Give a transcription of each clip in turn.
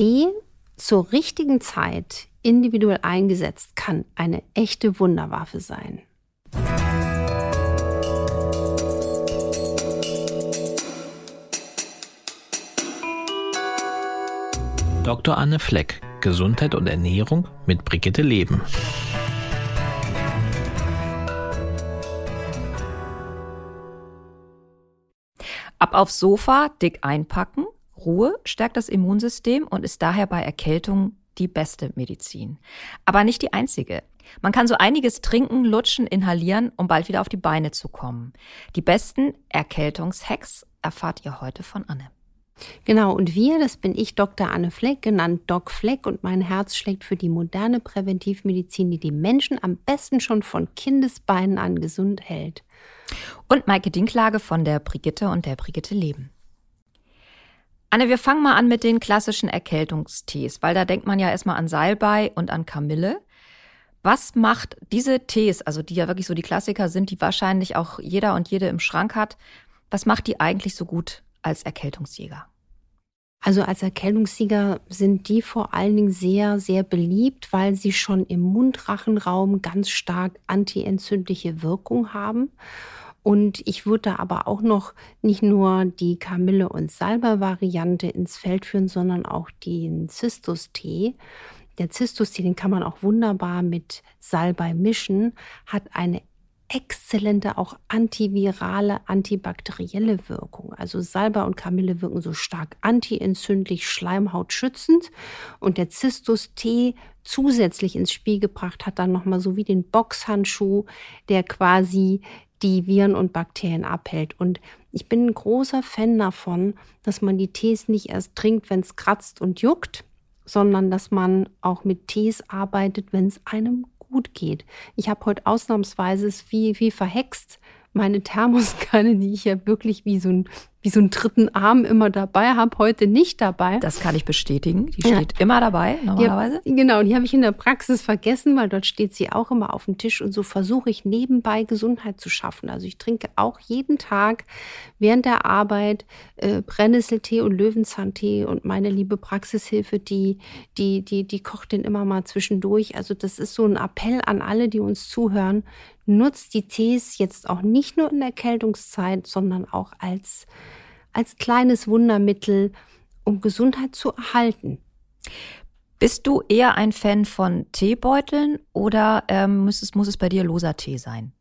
Tee zur richtigen Zeit individuell eingesetzt kann eine echte Wunderwaffe sein. Dr. Anne Fleck, Gesundheit und Ernährung mit Brigitte Leben. Ab aufs Sofa, dick einpacken. Ruhe stärkt das Immunsystem und ist daher bei Erkältung die beste Medizin. Aber nicht die einzige. Man kann so einiges trinken, lutschen, inhalieren, um bald wieder auf die Beine zu kommen. Die besten Erkältungshacks erfahrt ihr heute von Anne. Genau, und wir, das bin ich, Dr. Anne Fleck, genannt Doc Fleck, und mein Herz schlägt für die moderne Präventivmedizin, die die Menschen am besten schon von Kindesbeinen an gesund hält. Und Maike Dinklage von der Brigitte und der Brigitte Leben. Anne, wir fangen mal an mit den klassischen Erkältungstees, weil da denkt man ja erstmal an Salbei und an Kamille. Was macht diese Tees, also die ja wirklich so die Klassiker sind, die wahrscheinlich auch jeder und jede im Schrank hat, was macht die eigentlich so gut als Erkältungsjäger? Also als Erkältungssieger sind die vor allen Dingen sehr, sehr beliebt, weil sie schon im Mundrachenraum ganz stark antientzündliche Wirkung haben. Und ich würde aber auch noch nicht nur die Kamille- und Salber-Variante ins Feld führen, sondern auch den Zistus-Tee. Der Zistus-Tee, den kann man auch wunderbar mit Salbei mischen, hat eine exzellente, auch antivirale, antibakterielle Wirkung. Also Salbei und Kamille wirken so stark antientzündlich, schleimhautschützend. Und der Zistus-Tee zusätzlich ins Spiel gebracht hat dann nochmal so wie den Boxhandschuh, der quasi die Viren und Bakterien abhält. Und ich bin ein großer Fan davon, dass man die Tees nicht erst trinkt, wenn es kratzt und juckt, sondern dass man auch mit Tees arbeitet, wenn es einem gut geht. Ich habe heute ausnahmsweise wie, wie verhext meine Thermoskanne, die ich ja wirklich wie so ein wie so einen dritten Arm immer dabei habe, heute nicht dabei. Das kann ich bestätigen. Die steht ja. immer dabei, normalerweise. Die hab, genau, die habe ich in der Praxis vergessen, weil dort steht sie auch immer auf dem Tisch. Und so versuche ich nebenbei Gesundheit zu schaffen. Also ich trinke auch jeden Tag während der Arbeit äh, Brennnesseltee und Löwenzahntee. Und meine liebe Praxishilfe, die, die, die, die kocht den immer mal zwischendurch. Also das ist so ein Appell an alle, die uns zuhören. Nutzt die Tees jetzt auch nicht nur in der Erkältungszeit, sondern auch als als kleines Wundermittel, um Gesundheit zu erhalten. Bist du eher ein Fan von Teebeuteln oder ähm, muss, es, muss es bei dir loser Tee sein?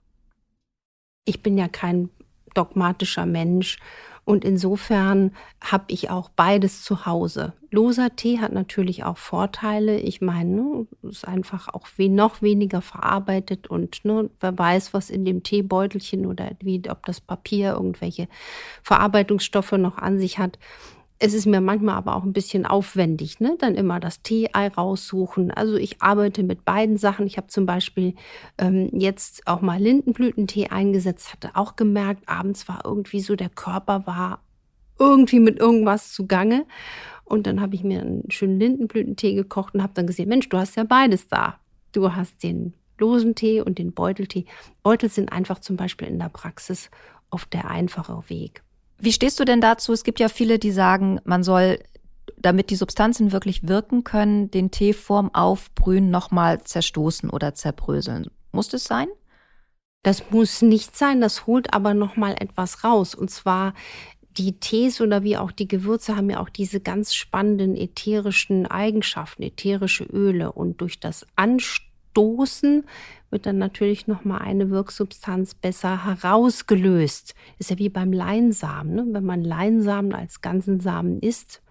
Ich bin ja kein dogmatischer Mensch und insofern habe ich auch beides zu Hause. Loser Tee hat natürlich auch Vorteile. Ich meine, ne, ist einfach auch noch weniger verarbeitet und ne, wer weiß, was in dem Teebeutelchen oder wie, ob das Papier irgendwelche Verarbeitungsstoffe noch an sich hat. Es ist mir manchmal aber auch ein bisschen aufwendig, ne? Dann immer das Tee-Ei raussuchen. Also ich arbeite mit beiden Sachen. Ich habe zum Beispiel ähm, jetzt auch mal Lindenblütentee eingesetzt, hatte auch gemerkt, abends war irgendwie so, der Körper war irgendwie mit irgendwas zugange. Und dann habe ich mir einen schönen Lindenblütentee gekocht und habe dann gesehen, Mensch, du hast ja beides da. Du hast den losen Tee und den Beuteltee. Beutel sind einfach zum Beispiel in der Praxis oft der einfache Weg. Wie stehst du denn dazu? Es gibt ja viele, die sagen, man soll, damit die Substanzen wirklich wirken können, den Tee vorm Aufbrühen nochmal zerstoßen oder zerbröseln. Muss das sein? Das muss nicht sein, das holt aber nochmal etwas raus. Und zwar die Tees oder wie auch die Gewürze haben ja auch diese ganz spannenden ätherischen Eigenschaften, ätherische Öle. Und durch das Anstoßen wird dann natürlich noch mal eine Wirksubstanz besser herausgelöst. Ist ja wie beim Leinsamen. Ne? Wenn man Leinsamen als ganzen Samen isst,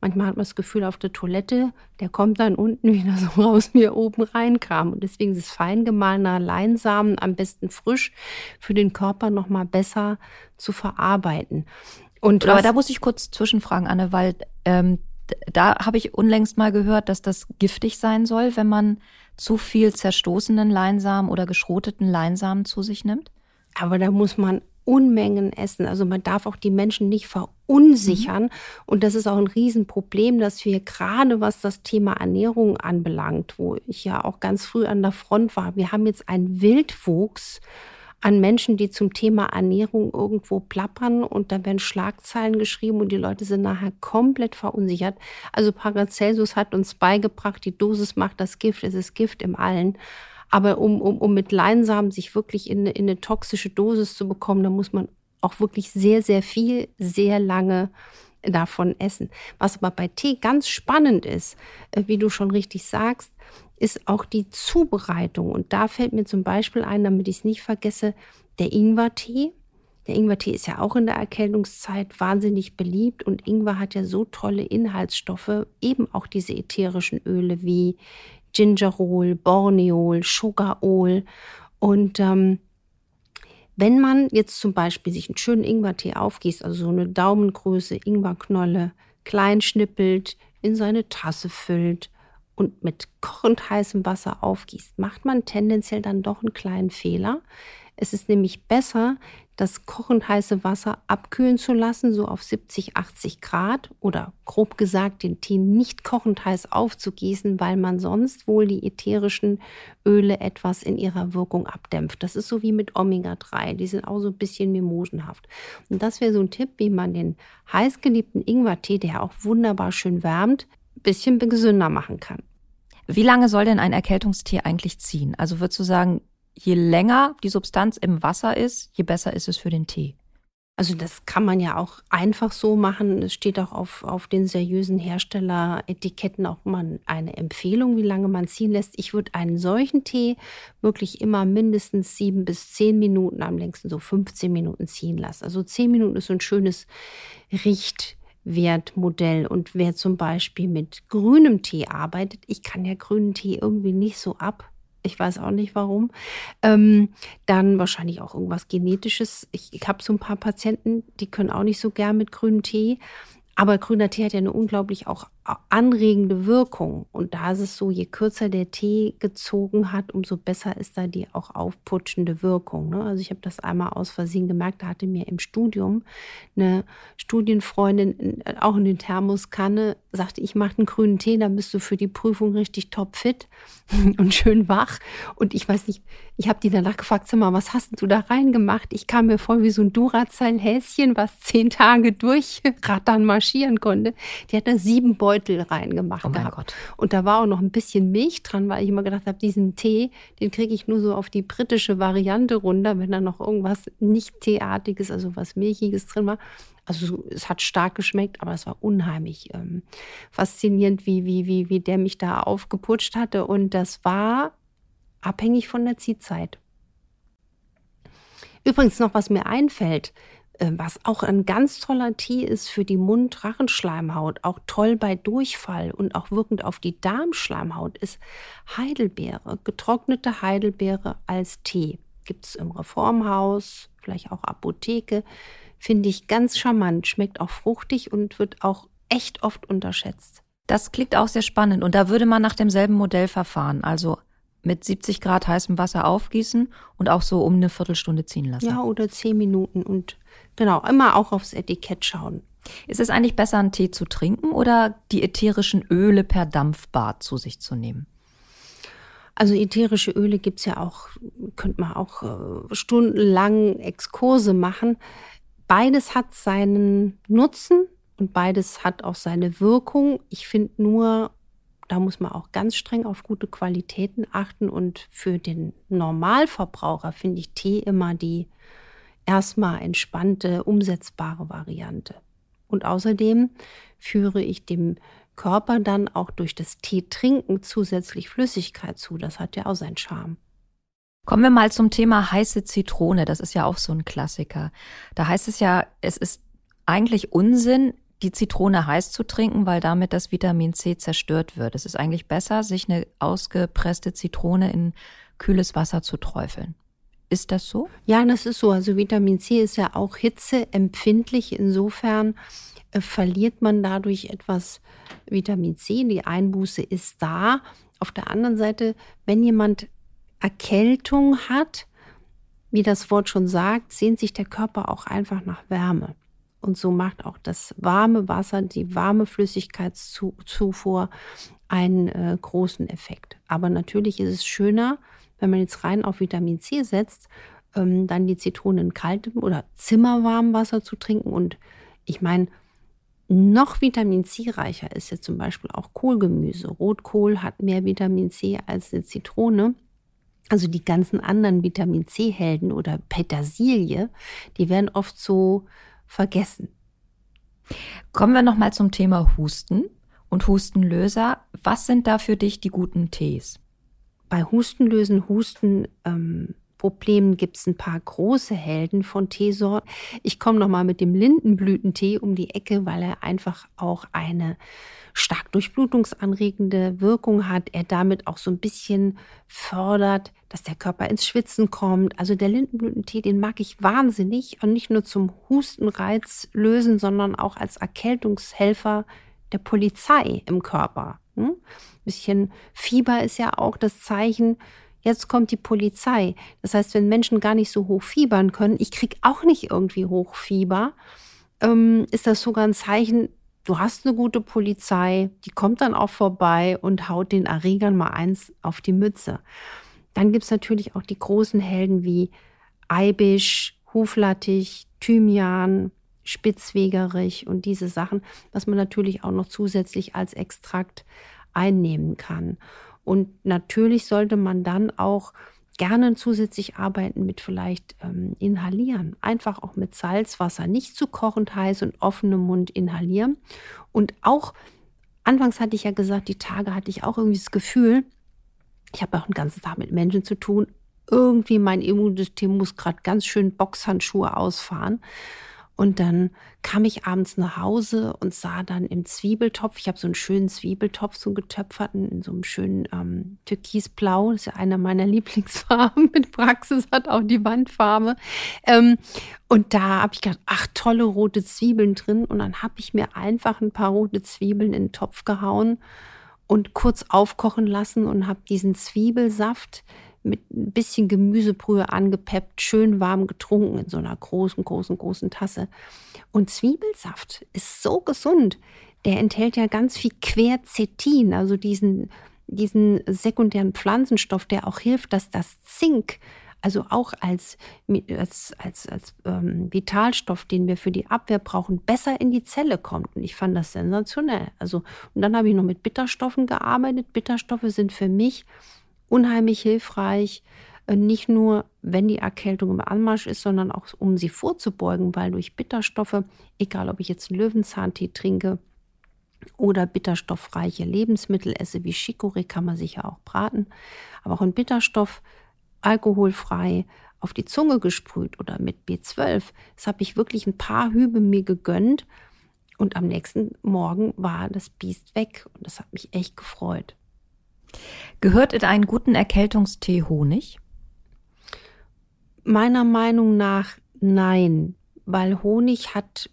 manchmal hat man das Gefühl auf der Toilette, der kommt dann unten wieder so raus, wie er oben reinkam. Und deswegen ist fein gemahlener Leinsamen am besten frisch für den Körper noch mal besser zu verarbeiten. Und Aber da muss ich kurz zwischenfragen, Anne, weil ähm, da habe ich unlängst mal gehört, dass das giftig sein soll, wenn man zu viel zerstoßenen Leinsamen oder geschroteten Leinsamen zu sich nimmt? Aber da muss man Unmengen essen. Also man darf auch die Menschen nicht verunsichern. Mhm. Und das ist auch ein Riesenproblem, dass wir gerade was das Thema Ernährung anbelangt, wo ich ja auch ganz früh an der Front war, wir haben jetzt einen Wildwuchs an Menschen, die zum Thema Ernährung irgendwo plappern und da werden Schlagzeilen geschrieben und die Leute sind nachher komplett verunsichert. Also Paracelsus hat uns beigebracht, die Dosis macht das Gift, es ist Gift im Allen. Aber um, um, um mit Leinsamen sich wirklich in, in eine toxische Dosis zu bekommen, da muss man auch wirklich sehr, sehr viel, sehr lange davon essen. Was aber bei Tee ganz spannend ist, äh, wie du schon richtig sagst, ist auch die Zubereitung. Und da fällt mir zum Beispiel ein, damit ich es nicht vergesse, der Ingwertee. Der Ingwertee ist ja auch in der Erkältungszeit wahnsinnig beliebt und Ingwer hat ja so tolle Inhaltsstoffe, eben auch diese ätherischen Öle wie Gingerol, Borneol, Sugarol. Und ähm, wenn man jetzt zum Beispiel sich einen schönen Ingwertee aufgießt, also so eine Daumengröße Ingwerknolle, klein schnippelt, in seine Tasse füllt und mit kochend heißem Wasser aufgießt, macht man tendenziell dann doch einen kleinen Fehler. Es ist nämlich besser, das kochend heiße Wasser abkühlen zu lassen, so auf 70, 80 Grad oder grob gesagt den Tee nicht kochend heiß aufzugießen, weil man sonst wohl die ätherischen Öle etwas in ihrer Wirkung abdämpft. Das ist so wie mit Omega-3, die sind auch so ein bisschen mimosenhaft. Und das wäre so ein Tipp, wie man den heißgeliebten Ingwertee, der auch wunderbar schön wärmt, ein bisschen gesünder machen kann. Wie lange soll denn ein Erkältungstee eigentlich ziehen? Also würdest du sagen, je länger die Substanz im Wasser ist, je besser ist es für den Tee. Also das kann man ja auch einfach so machen. Es steht auch auf, auf den seriösen Herstelleretiketten auch mal eine Empfehlung, wie lange man ziehen lässt. Ich würde einen solchen Tee wirklich immer mindestens sieben bis zehn Minuten, am längsten so 15 Minuten ziehen lassen. Also zehn Minuten ist so ein schönes Richtwertmodell. Und wer zum Beispiel mit grünem Tee arbeitet, ich kann ja grünen Tee irgendwie nicht so ab ich weiß auch nicht warum. Ähm, dann wahrscheinlich auch irgendwas Genetisches. Ich, ich habe so ein paar Patienten, die können auch nicht so gern mit grünem Tee. Aber grüner Tee hat ja eine unglaublich auch anregende Wirkung. Und da ist es so, je kürzer der Tee gezogen hat, umso besser ist da die auch aufputschende Wirkung. Ne? Also ich habe das einmal aus Versehen gemerkt, da hatte mir im Studium eine Studienfreundin auch in den Thermoskanne, sagte, ich mache einen grünen Tee, dann bist du für die Prüfung richtig topfit und schön wach. Und ich weiß nicht, ich habe die danach gefragt, sag mal, was hast du da reingemacht? Ich kam mir vor wie so ein Duracell-Häschen, was zehn Tage durchrattern marschieren konnte. Die hat da sieben Beutel reingemacht oh gehabt. Gott. Und da war auch noch ein bisschen Milch dran, weil ich immer gedacht habe, diesen Tee, den kriege ich nur so auf die britische Variante runter, wenn da noch irgendwas nicht Teeartiges, also was Milchiges drin war. Also es hat stark geschmeckt, aber es war unheimlich ähm, faszinierend, wie, wie, wie, wie der mich da aufgeputscht hatte. Und das war abhängig von der Ziehzeit. Übrigens noch, was mir einfällt, was auch ein ganz toller Tee ist für die Mund-Rachenschleimhaut, auch toll bei Durchfall und auch wirkend auf die Darmschleimhaut, ist Heidelbeere, getrocknete Heidelbeere als Tee. Gibt es im Reformhaus, vielleicht auch Apotheke. Finde ich ganz charmant, schmeckt auch fruchtig und wird auch echt oft unterschätzt. Das klingt auch sehr spannend und da würde man nach demselben Modell verfahren. Also mit 70 Grad heißem Wasser aufgießen und auch so um eine Viertelstunde ziehen lassen. Ja, oder zehn Minuten und genau, immer auch aufs Etikett schauen. Ist es eigentlich besser, einen Tee zu trinken oder die ätherischen Öle per Dampfbad zu sich zu nehmen? Also ätherische Öle gibt es ja auch, könnte man auch äh, stundenlang Exkurse machen. Beides hat seinen Nutzen und beides hat auch seine Wirkung. Ich finde nur, da muss man auch ganz streng auf gute Qualitäten achten. Und für den Normalverbraucher finde ich Tee immer die erstmal entspannte, umsetzbare Variante. Und außerdem führe ich dem Körper dann auch durch das Tee trinken zusätzlich Flüssigkeit zu. Das hat ja auch seinen Charme. Kommen wir mal zum Thema heiße Zitrone. Das ist ja auch so ein Klassiker. Da heißt es ja, es ist eigentlich Unsinn, die Zitrone heiß zu trinken, weil damit das Vitamin C zerstört wird. Es ist eigentlich besser, sich eine ausgepresste Zitrone in kühles Wasser zu träufeln. Ist das so? Ja, das ist so. Also Vitamin C ist ja auch hitzeempfindlich. Insofern äh, verliert man dadurch etwas Vitamin C. Die Einbuße ist da. Auf der anderen Seite, wenn jemand Erkältung hat, wie das Wort schon sagt, sehnt sich der Körper auch einfach nach Wärme. Und so macht auch das warme Wasser, die warme Flüssigkeitszufuhr einen äh, großen Effekt. Aber natürlich ist es schöner, wenn man jetzt rein auf Vitamin C setzt, ähm, dann die Zitrone in kaltem oder zimmerwarmem Wasser zu trinken. Und ich meine, noch Vitamin C reicher ist ja zum Beispiel auch Kohlgemüse. Rotkohl hat mehr Vitamin C als eine Zitrone. Also die ganzen anderen Vitamin C-Helden oder Petersilie, die werden oft so vergessen. Kommen wir nochmal zum Thema Husten und Hustenlöser. Was sind da für dich die guten Tees? Bei Hustenlösen, Husten ähm, Problemen gibt es ein paar große Helden von Teesorten. Ich komme noch mal mit dem Lindenblütentee um die Ecke, weil er einfach auch eine stark durchblutungsanregende Wirkung hat. Er damit auch so ein bisschen fördert, dass der Körper ins Schwitzen kommt. Also der Lindenblütentee, den mag ich wahnsinnig und nicht nur zum Hustenreiz lösen, sondern auch als Erkältungshelfer der Polizei im Körper. Hm? Ein bisschen Fieber ist ja auch das Zeichen Jetzt kommt die Polizei. Das heißt, wenn Menschen gar nicht so hoch fiebern können, ich kriege auch nicht irgendwie Hochfieber, ähm, ist das sogar ein Zeichen, du hast eine gute Polizei, die kommt dann auch vorbei und haut den Erregern mal eins auf die Mütze. Dann gibt es natürlich auch die großen Helden wie Eibisch, Huflattich, Thymian, Spitzwegerich und diese Sachen, was man natürlich auch noch zusätzlich als Extrakt einnehmen kann. Und natürlich sollte man dann auch gerne zusätzlich arbeiten mit vielleicht ähm, inhalieren. Einfach auch mit Salzwasser, nicht zu kochend heiß und offenem Mund inhalieren. Und auch, anfangs hatte ich ja gesagt, die Tage hatte ich auch irgendwie das Gefühl, ich habe auch den ganzen Tag mit Menschen zu tun, irgendwie mein Immunsystem muss gerade ganz schön Boxhandschuhe ausfahren. Und dann kam ich abends nach Hause und sah dann im Zwiebeltopf, ich habe so einen schönen Zwiebeltopf, so einen getöpferten, in so einem schönen ähm, Türkisblau, das ist ja einer meiner Lieblingsfarben. Mit Praxis hat auch die Wandfarbe. Ähm, und da habe ich gedacht, ach, tolle rote Zwiebeln drin. Und dann habe ich mir einfach ein paar rote Zwiebeln in den Topf gehauen und kurz aufkochen lassen und habe diesen Zwiebelsaft mit ein bisschen Gemüsebrühe angepeppt, schön warm getrunken in so einer großen, großen, großen Tasse. Und Zwiebelsaft ist so gesund. Der enthält ja ganz viel Quercetin, also diesen, diesen sekundären Pflanzenstoff, der auch hilft, dass das Zink, also auch als, als, als, als ähm, Vitalstoff, den wir für die Abwehr brauchen, besser in die Zelle kommt. Und ich fand das sensationell. Also, und dann habe ich noch mit Bitterstoffen gearbeitet. Bitterstoffe sind für mich unheimlich hilfreich, äh, nicht nur, wenn die Erkältung im Anmarsch ist, sondern auch, um sie vorzubeugen, weil durch Bitterstoffe, egal ob ich jetzt einen Löwenzahntee trinke oder bitterstoffreiche Lebensmittel esse, wie Chicorée kann man sich ja auch braten, aber auch ein Bitterstoff, alkoholfrei, auf die Zunge gesprüht oder mit B12. Das habe ich wirklich ein paar Hübe mir gegönnt und am nächsten Morgen war das Biest weg und das hat mich echt gefreut. Gehört in einen guten Erkältungstee Honig? Meiner Meinung nach nein, weil Honig hat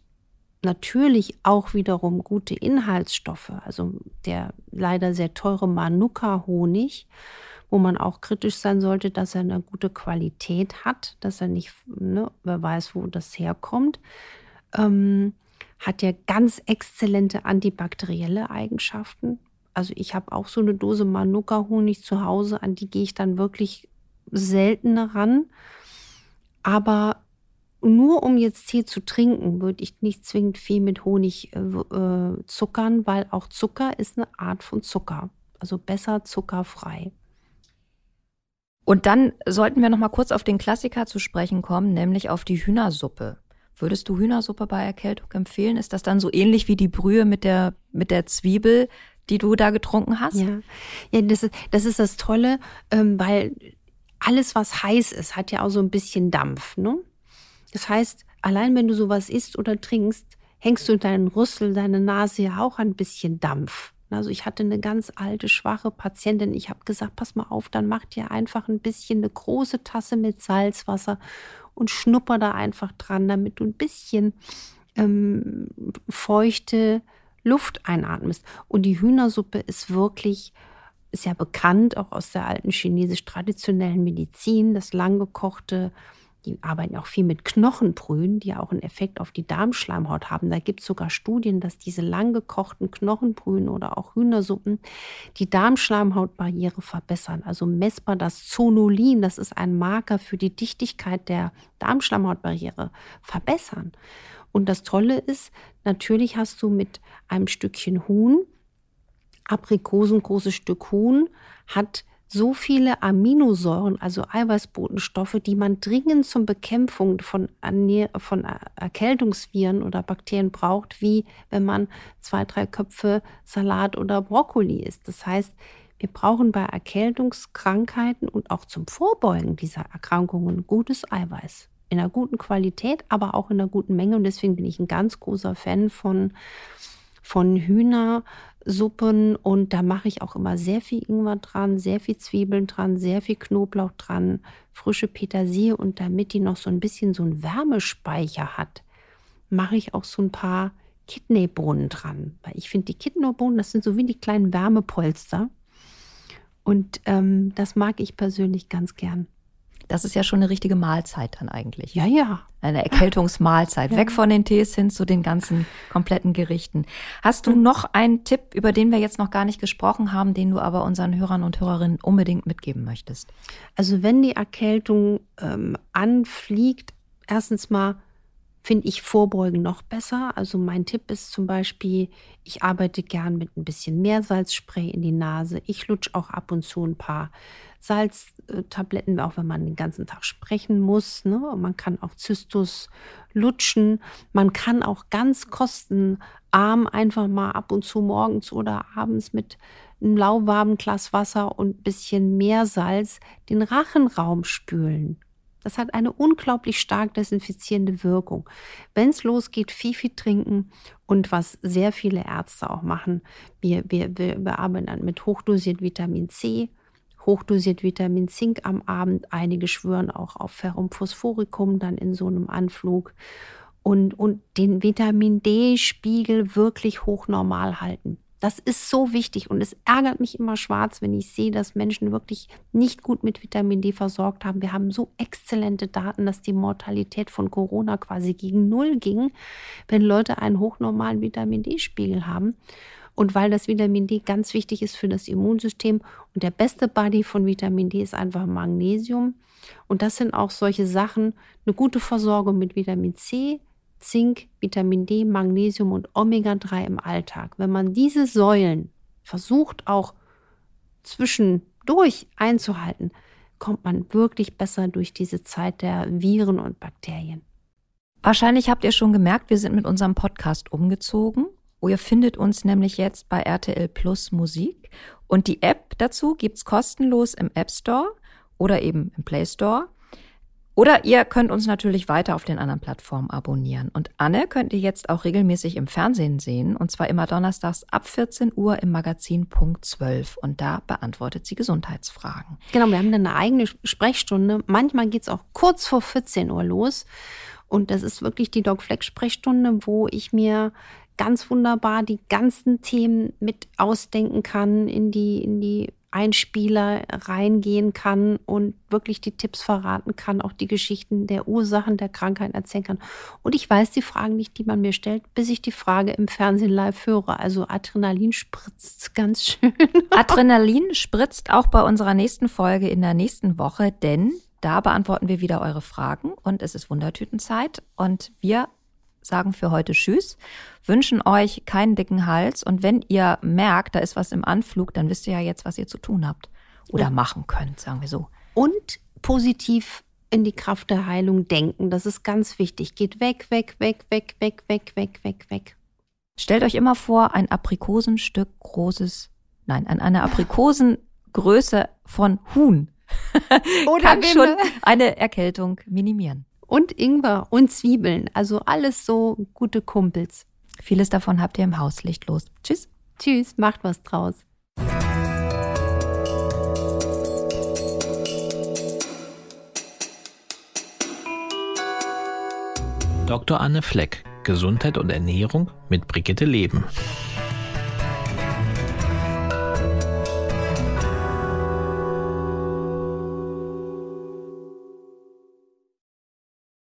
natürlich auch wiederum gute Inhaltsstoffe. Also der leider sehr teure Manuka-Honig, wo man auch kritisch sein sollte, dass er eine gute Qualität hat, dass er nicht, ne, wer weiß, wo das herkommt, ähm, hat ja ganz exzellente antibakterielle Eigenschaften. Also ich habe auch so eine Dose Manuka-Honig zu Hause, an die gehe ich dann wirklich seltener ran. Aber nur um jetzt Tee zu trinken, würde ich nicht zwingend viel mit Honig äh, äh, zuckern, weil auch Zucker ist eine Art von Zucker. Also besser zuckerfrei. Und dann sollten wir noch mal kurz auf den Klassiker zu sprechen kommen, nämlich auf die Hühnersuppe. Würdest du Hühnersuppe bei Erkältung empfehlen? Ist das dann so ähnlich wie die Brühe mit der, mit der Zwiebel, die du da getrunken hast? Ja, ja das, ist, das ist das Tolle, ähm, weil alles, was heiß ist, hat ja auch so ein bisschen Dampf. Ne? Das heißt, allein wenn du sowas isst oder trinkst, hängst du deinen Rüssel, deine Nase ja auch ein bisschen Dampf. Also ich hatte eine ganz alte, schwache Patientin. Ich habe gesagt, pass mal auf, dann mach dir einfach ein bisschen eine große Tasse mit Salzwasser und schnupper da einfach dran, damit du ein bisschen ähm, feuchte Luft einatmest. Und die Hühnersuppe ist wirklich, ist ja bekannt, auch aus der alten chinesisch-traditionellen Medizin, das langgekochte die arbeiten auch viel mit Knochenbrühen, die ja auch einen Effekt auf die Darmschleimhaut haben. Da gibt es sogar Studien, dass diese lang gekochten Knochenbrühen oder auch Hühnersuppen die Darmschleimhautbarriere verbessern. Also messbar das Zonulin, das ist ein Marker für die Dichtigkeit der Darmschleimhautbarriere, verbessern. Und das Tolle ist, natürlich hast du mit einem Stückchen Huhn, Aprikosen, großes Stück Huhn, hat so viele Aminosäuren, also Eiweißbotenstoffe, die man dringend zur Bekämpfung von, von Erkältungsviren oder Bakterien braucht, wie wenn man zwei, drei Köpfe Salat oder Brokkoli isst. Das heißt, wir brauchen bei Erkältungskrankheiten und auch zum Vorbeugen dieser Erkrankungen gutes Eiweiß. In einer guten Qualität, aber auch in einer guten Menge. Und deswegen bin ich ein ganz großer Fan von, von Hühner, Suppen und da mache ich auch immer sehr viel Ingwer dran, sehr viel Zwiebeln dran, sehr viel Knoblauch dran, frische Petersilie und damit die noch so ein bisschen so einen Wärmespeicher hat, mache ich auch so ein paar Kidneybohnen dran. Weil ich finde, die Kidneybohnen, das sind so wie die kleinen Wärmepolster. Und ähm, das mag ich persönlich ganz gern. Das ist ja schon eine richtige Mahlzeit dann eigentlich. Ja, ja. Eine Erkältungsmahlzeit. Ja. Weg von den Tees hin zu den ganzen kompletten Gerichten. Hast du noch einen Tipp, über den wir jetzt noch gar nicht gesprochen haben, den du aber unseren Hörern und Hörerinnen unbedingt mitgeben möchtest? Also wenn die Erkältung ähm, anfliegt, erstens mal finde ich Vorbeugen noch besser. Also mein Tipp ist zum Beispiel, ich arbeite gern mit ein bisschen Meersalzspray in die Nase. Ich lutsche auch ab und zu ein paar Salztabletten, auch wenn man den ganzen Tag sprechen muss. Ne? Man kann auch Zystus lutschen. Man kann auch ganz kostenarm einfach mal ab und zu morgens oder abends mit einem lauwarmen Glas Wasser und ein bisschen Meersalz den Rachenraum spülen. Das hat eine unglaublich stark desinfizierende Wirkung. Wenn es losgeht, viel, viel trinken und was sehr viele Ärzte auch machen, wir, wir, wir, wir arbeiten mit hochdosiert Vitamin C, hochdosiert Vitamin Zink am Abend. Einige schwören auch auf Ferrum Phosphoricum dann in so einem Anflug. Und, und den Vitamin D-Spiegel wirklich hochnormal halten. Das ist so wichtig und es ärgert mich immer schwarz, wenn ich sehe, dass Menschen wirklich nicht gut mit Vitamin D versorgt haben. Wir haben so exzellente Daten, dass die Mortalität von Corona quasi gegen Null ging, wenn Leute einen hochnormalen Vitamin D-Spiegel haben. Und weil das Vitamin D ganz wichtig ist für das Immunsystem und der beste Body von Vitamin D ist einfach Magnesium. Und das sind auch solche Sachen, eine gute Versorgung mit Vitamin C, Zink, Vitamin D, Magnesium und Omega-3 im Alltag. Wenn man diese Säulen versucht auch zwischendurch einzuhalten, kommt man wirklich besser durch diese Zeit der Viren und Bakterien. Wahrscheinlich habt ihr schon gemerkt, wir sind mit unserem Podcast umgezogen. Ihr findet uns nämlich jetzt bei RTL Plus Musik und die App dazu gibt's kostenlos im App Store oder eben im Play Store. Oder ihr könnt uns natürlich weiter auf den anderen Plattformen abonnieren. Und Anne könnt ihr jetzt auch regelmäßig im Fernsehen sehen, und zwar immer donnerstags ab 14 Uhr im Magazin Punkt 12. Und da beantwortet sie Gesundheitsfragen. Genau, wir haben dann eine eigene Sprechstunde. Manchmal geht's auch kurz vor 14 Uhr los. Und das ist wirklich die Doc Fleck Sprechstunde, wo ich mir ganz wunderbar die ganzen Themen mit ausdenken kann, in die, in die Einspieler reingehen kann und wirklich die Tipps verraten kann, auch die Geschichten der Ursachen der Krankheit erzählen kann. Und ich weiß die Fragen nicht, die man mir stellt, bis ich die Frage im Fernsehen live höre. Also Adrenalin spritzt ganz schön. Adrenalin spritzt auch bei unserer nächsten Folge in der nächsten Woche, denn da beantworten wir wieder eure Fragen und es ist Wundertütenzeit und wir sagen für heute Tschüss, wünschen euch keinen dicken Hals und wenn ihr merkt, da ist was im Anflug, dann wisst ihr ja jetzt, was ihr zu tun habt oder ja. machen könnt, sagen wir so. Und positiv in die Kraft der Heilung denken, das ist ganz wichtig. Geht weg, weg, weg, weg, weg, weg, weg, weg, weg. Stellt euch immer vor, ein Aprikosenstück großes, nein, an einer Aprikosengröße von Huhn Oder kann schon eine Erkältung minimieren und Ingwer und Zwiebeln. Also alles so gute Kumpels. Vieles davon habt ihr im Hauslicht los. Tschüss. Tschüss, macht was draus. Dr. Anne Fleck, Gesundheit und Ernährung mit Brigitte Leben.